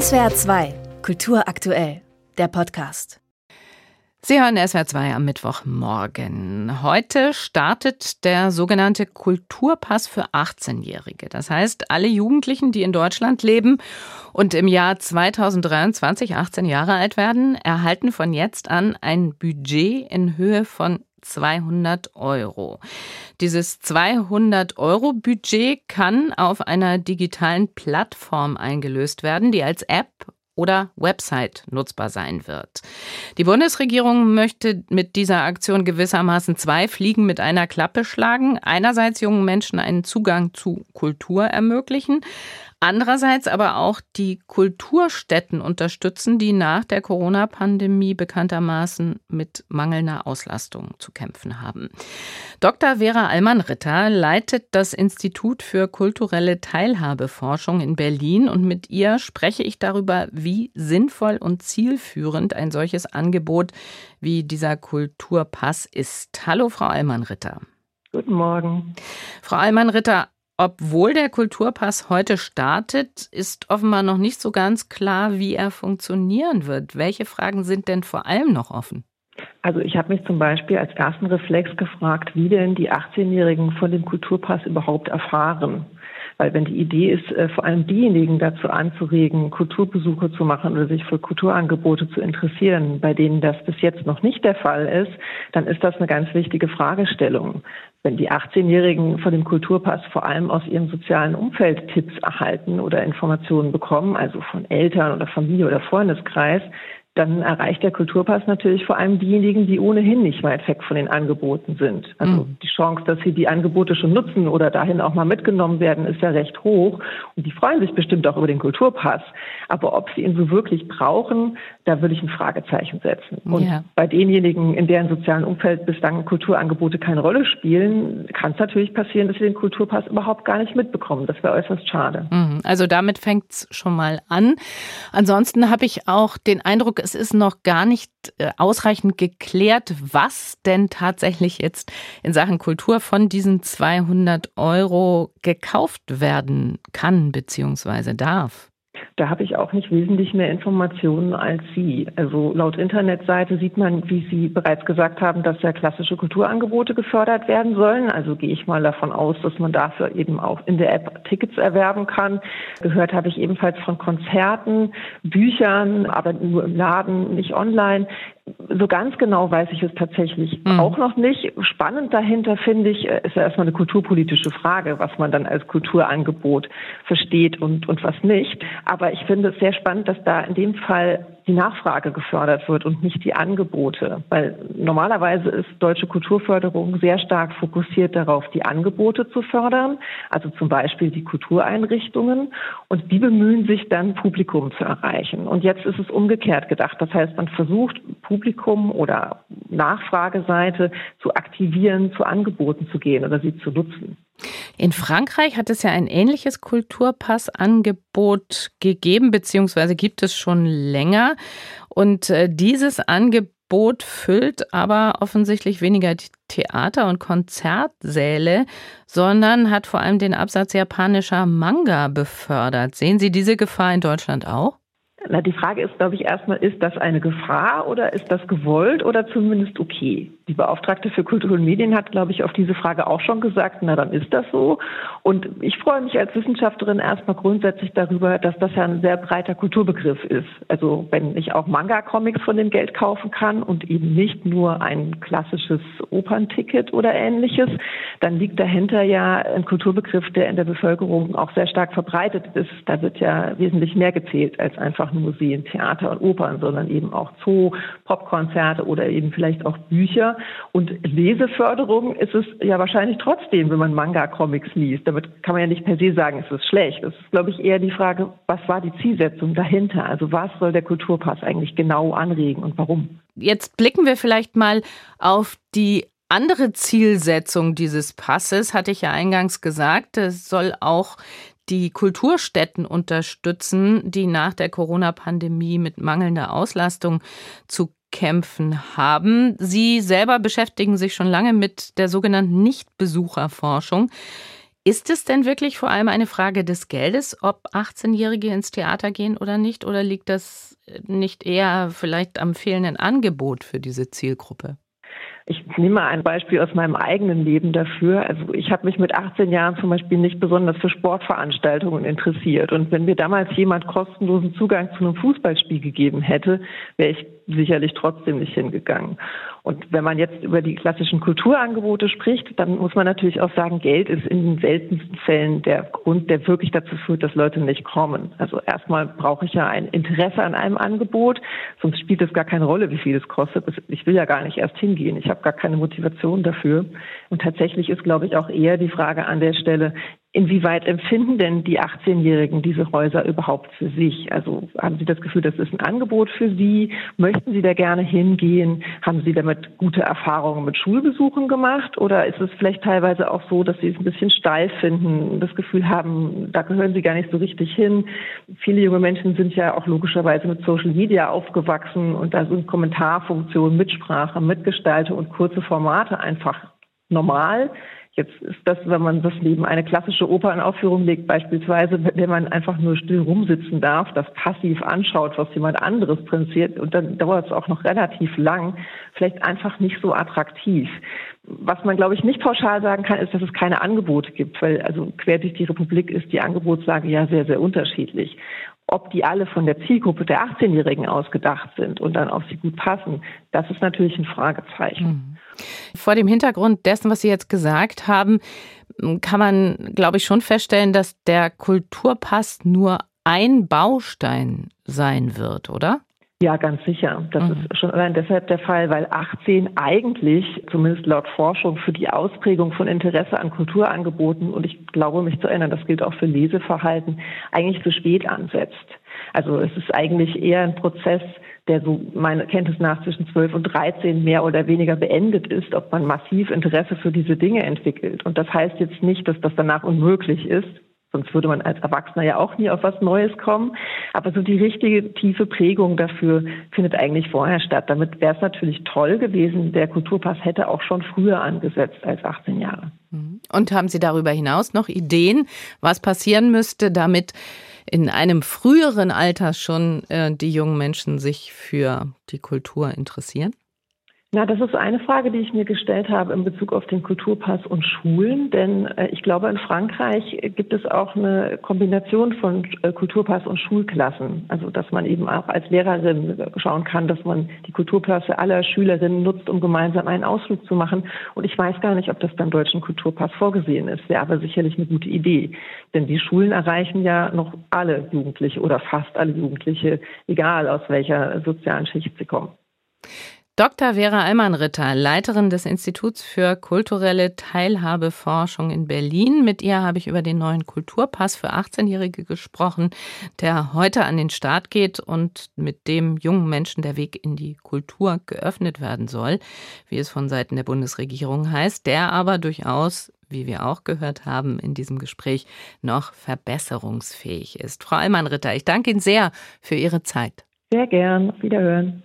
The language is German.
SWR 2, Kultur aktuell, der Podcast. Sie hören SWR 2 am Mittwochmorgen. Heute startet der sogenannte Kulturpass für 18-Jährige. Das heißt, alle Jugendlichen, die in Deutschland leben und im Jahr 2023 18 Jahre alt werden, erhalten von jetzt an ein Budget in Höhe von 200 Euro. Dieses 200 Euro Budget kann auf einer digitalen Plattform eingelöst werden, die als App oder Website nutzbar sein wird. Die Bundesregierung möchte mit dieser Aktion gewissermaßen zwei Fliegen mit einer Klappe schlagen. Einerseits jungen Menschen einen Zugang zu Kultur ermöglichen, Andererseits aber auch die Kulturstätten unterstützen, die nach der Corona-Pandemie bekanntermaßen mit mangelnder Auslastung zu kämpfen haben. Dr. Vera Allmann-Ritter leitet das Institut für kulturelle Teilhabeforschung in Berlin und mit ihr spreche ich darüber, wie sinnvoll und zielführend ein solches Angebot wie dieser Kulturpass ist. Hallo, Frau Allmann-Ritter. Guten Morgen. Frau Allmann-Ritter, obwohl der Kulturpass heute startet, ist offenbar noch nicht so ganz klar, wie er funktionieren wird. Welche Fragen sind denn vor allem noch offen? Also ich habe mich zum Beispiel als ersten Reflex gefragt, wie denn die 18-Jährigen von dem Kulturpass überhaupt erfahren. Weil wenn die Idee ist, äh, vor allem diejenigen dazu anzuregen, Kulturbesuche zu machen oder sich für Kulturangebote zu interessieren, bei denen das bis jetzt noch nicht der Fall ist, dann ist das eine ganz wichtige Fragestellung. Wenn die 18-Jährigen von dem Kulturpass vor allem aus ihrem sozialen Umfeld Tipps erhalten oder Informationen bekommen, also von Eltern oder Familie oder Freundeskreis, dann erreicht der Kulturpass natürlich vor allem diejenigen, die ohnehin nicht weit weg von den Angeboten sind. Also mhm. die Chance, dass sie die Angebote schon nutzen oder dahin auch mal mitgenommen werden, ist ja recht hoch. Und die freuen sich bestimmt auch über den Kulturpass. Aber ob sie ihn so wirklich brauchen, da würde ich ein Fragezeichen setzen. Und ja. bei denjenigen, in deren sozialen Umfeld bislang Kulturangebote keine Rolle spielen, kann es natürlich passieren, dass sie den Kulturpass überhaupt gar nicht mitbekommen. Das wäre äußerst schade. Mhm. Also damit fängt es schon mal an. Ansonsten habe ich auch den Eindruck, es ist noch gar nicht äh, ausreichend geklärt, was denn tatsächlich jetzt in Sachen Kultur von diesen 200 Euro gekauft werden kann bzw. darf. Da habe ich auch nicht wesentlich mehr Informationen als Sie. Also laut Internetseite sieht man, wie Sie bereits gesagt haben, dass ja klassische Kulturangebote gefördert werden sollen. Also gehe ich mal davon aus, dass man dafür eben auch in der App Tickets erwerben kann. Gehört habe ich ebenfalls von Konzerten, Büchern, aber nur im Laden, nicht online so ganz genau weiß ich es tatsächlich mhm. auch noch nicht. Spannend dahinter finde ich, äh, ist ja erstmal eine kulturpolitische Frage, was man dann als Kulturangebot versteht und, und was nicht. Aber ich finde es sehr spannend, dass da in dem Fall die Nachfrage gefördert wird und nicht die Angebote. Weil normalerweise ist deutsche Kulturförderung sehr stark fokussiert darauf, die Angebote zu fördern, also zum Beispiel die Kultureinrichtungen. Und die bemühen sich dann, Publikum zu erreichen. Und jetzt ist es umgekehrt gedacht. Das heißt, man versucht, Publikum oder Nachfrageseite zu aktivieren, zu Angeboten zu gehen oder sie zu nutzen. In Frankreich hat es ja ein ähnliches Kulturpassangebot gegeben, beziehungsweise gibt es schon länger. Und äh, dieses Angebot füllt aber offensichtlich weniger Theater- und Konzertsäle, sondern hat vor allem den Absatz japanischer Manga befördert. Sehen Sie diese Gefahr in Deutschland auch? Na, die Frage ist, glaube ich, erstmal, ist das eine Gefahr oder ist das gewollt oder zumindest okay? Die Beauftragte für Kultur und Medien hat, glaube ich, auf diese Frage auch schon gesagt, na, dann ist das so. Und ich freue mich als Wissenschaftlerin erstmal grundsätzlich darüber, dass das ja ein sehr breiter Kulturbegriff ist. Also, wenn ich auch Manga-Comics von dem Geld kaufen kann und eben nicht nur ein klassisches Opernticket oder ähnliches, dann liegt dahinter ja ein Kulturbegriff, der in der Bevölkerung auch sehr stark verbreitet ist. Da wird ja wesentlich mehr gezählt als einfach Museen, Theater und Opern, sondern eben auch Zoo, Popkonzerte oder eben vielleicht auch Bücher. Und Leseförderung ist es ja wahrscheinlich trotzdem, wenn man Manga-Comics liest. Damit kann man ja nicht per se sagen, es ist schlecht. Das ist, glaube ich, eher die Frage, was war die Zielsetzung dahinter? Also was soll der Kulturpass eigentlich genau anregen und warum? Jetzt blicken wir vielleicht mal auf die andere Zielsetzung dieses Passes, hatte ich ja eingangs gesagt, es soll auch die Kulturstätten unterstützen, die nach der Corona-Pandemie mit mangelnder Auslastung zu kämpfen haben. Sie selber beschäftigen sich schon lange mit der sogenannten Nichtbesucherforschung. Ist es denn wirklich vor allem eine Frage des Geldes, ob 18-Jährige ins Theater gehen oder nicht? Oder liegt das nicht eher vielleicht am fehlenden Angebot für diese Zielgruppe? Ich nehme mal ein Beispiel aus meinem eigenen Leben dafür. Also ich habe mich mit 18 Jahren zum Beispiel nicht besonders für Sportveranstaltungen interessiert. Und wenn mir damals jemand kostenlosen Zugang zu einem Fußballspiel gegeben hätte, wäre ich sicherlich trotzdem nicht hingegangen. Und wenn man jetzt über die klassischen Kulturangebote spricht, dann muss man natürlich auch sagen, Geld ist in den seltensten Fällen der Grund, der wirklich dazu führt, dass Leute nicht kommen. Also erstmal brauche ich ja ein Interesse an einem Angebot, sonst spielt es gar keine Rolle, wie viel es kostet. Ich will ja gar nicht erst hingehen. Ich habe gar keine Motivation dafür. Und tatsächlich ist, glaube ich, auch eher die Frage an der Stelle, Inwieweit empfinden denn die 18-Jährigen diese Häuser überhaupt für sich? Also haben Sie das Gefühl, das ist ein Angebot für Sie? Möchten Sie da gerne hingehen? Haben Sie damit gute Erfahrungen mit Schulbesuchen gemacht? Oder ist es vielleicht teilweise auch so, dass Sie es ein bisschen steif finden, das Gefühl haben, da gehören Sie gar nicht so richtig hin? Viele junge Menschen sind ja auch logischerweise mit Social Media aufgewachsen und da sind Kommentarfunktionen, Mitsprache, Mitgestaltung und kurze Formate einfach normal. Jetzt ist das, wenn man das neben eine klassische Opernaufführung legt, beispielsweise, bei der man einfach nur still rumsitzen darf, das passiv anschaut, was jemand anderes präsentiert, und dann dauert es auch noch relativ lang, vielleicht einfach nicht so attraktiv. Was man, glaube ich, nicht pauschal sagen kann, ist, dass es keine Angebote gibt, weil also quer durch die Republik ist die Angebotslage ja sehr, sehr unterschiedlich. Ob die alle von der Zielgruppe der 18-Jährigen ausgedacht sind und dann auf sie gut passen, das ist natürlich ein Fragezeichen. Mhm. Vor dem Hintergrund dessen, was Sie jetzt gesagt haben, kann man, glaube ich, schon feststellen, dass der Kulturpass nur ein Baustein sein wird, oder? Ja, ganz sicher. Das mhm. ist schon allein deshalb der Fall, weil 18 eigentlich, zumindest laut Forschung, für die Ausprägung von Interesse an Kulturangeboten, und ich glaube mich zu erinnern, das gilt auch für Leseverhalten, eigentlich zu spät ansetzt. Also es ist eigentlich eher ein Prozess, der so meiner Kenntnis nach zwischen 12 und 13 mehr oder weniger beendet ist, ob man massiv Interesse für diese Dinge entwickelt. Und das heißt jetzt nicht, dass das danach unmöglich ist. Sonst würde man als Erwachsener ja auch nie auf was Neues kommen. Aber so die richtige tiefe Prägung dafür findet eigentlich vorher statt. Damit wäre es natürlich toll gewesen. Der Kulturpass hätte auch schon früher angesetzt als 18 Jahre. Und haben Sie darüber hinaus noch Ideen, was passieren müsste, damit in einem früheren Alter schon äh, die jungen Menschen sich für die Kultur interessieren? Na, das ist eine Frage, die ich mir gestellt habe in Bezug auf den Kulturpass und Schulen. Denn äh, ich glaube, in Frankreich gibt es auch eine Kombination von äh, Kulturpass und Schulklassen. Also, dass man eben auch als Lehrerin schauen kann, dass man die Kulturklasse aller Schülerinnen nutzt, um gemeinsam einen Ausflug zu machen. Und ich weiß gar nicht, ob das beim deutschen Kulturpass vorgesehen ist. Wäre aber sicherlich eine gute Idee. Denn die Schulen erreichen ja noch alle Jugendliche oder fast alle Jugendliche, egal aus welcher sozialen Schicht sie kommen. Dr. Vera Allmann-Ritter, Leiterin des Instituts für kulturelle Teilhabeforschung in Berlin. Mit ihr habe ich über den neuen Kulturpass für 18-Jährige gesprochen, der heute an den Start geht und mit dem jungen Menschen der Weg in die Kultur geöffnet werden soll, wie es von Seiten der Bundesregierung heißt, der aber durchaus wie wir auch gehört haben in diesem Gespräch, noch verbesserungsfähig ist. Frau Allmann-Ritter, ich danke Ihnen sehr für Ihre Zeit. Sehr gern. Wiederhören.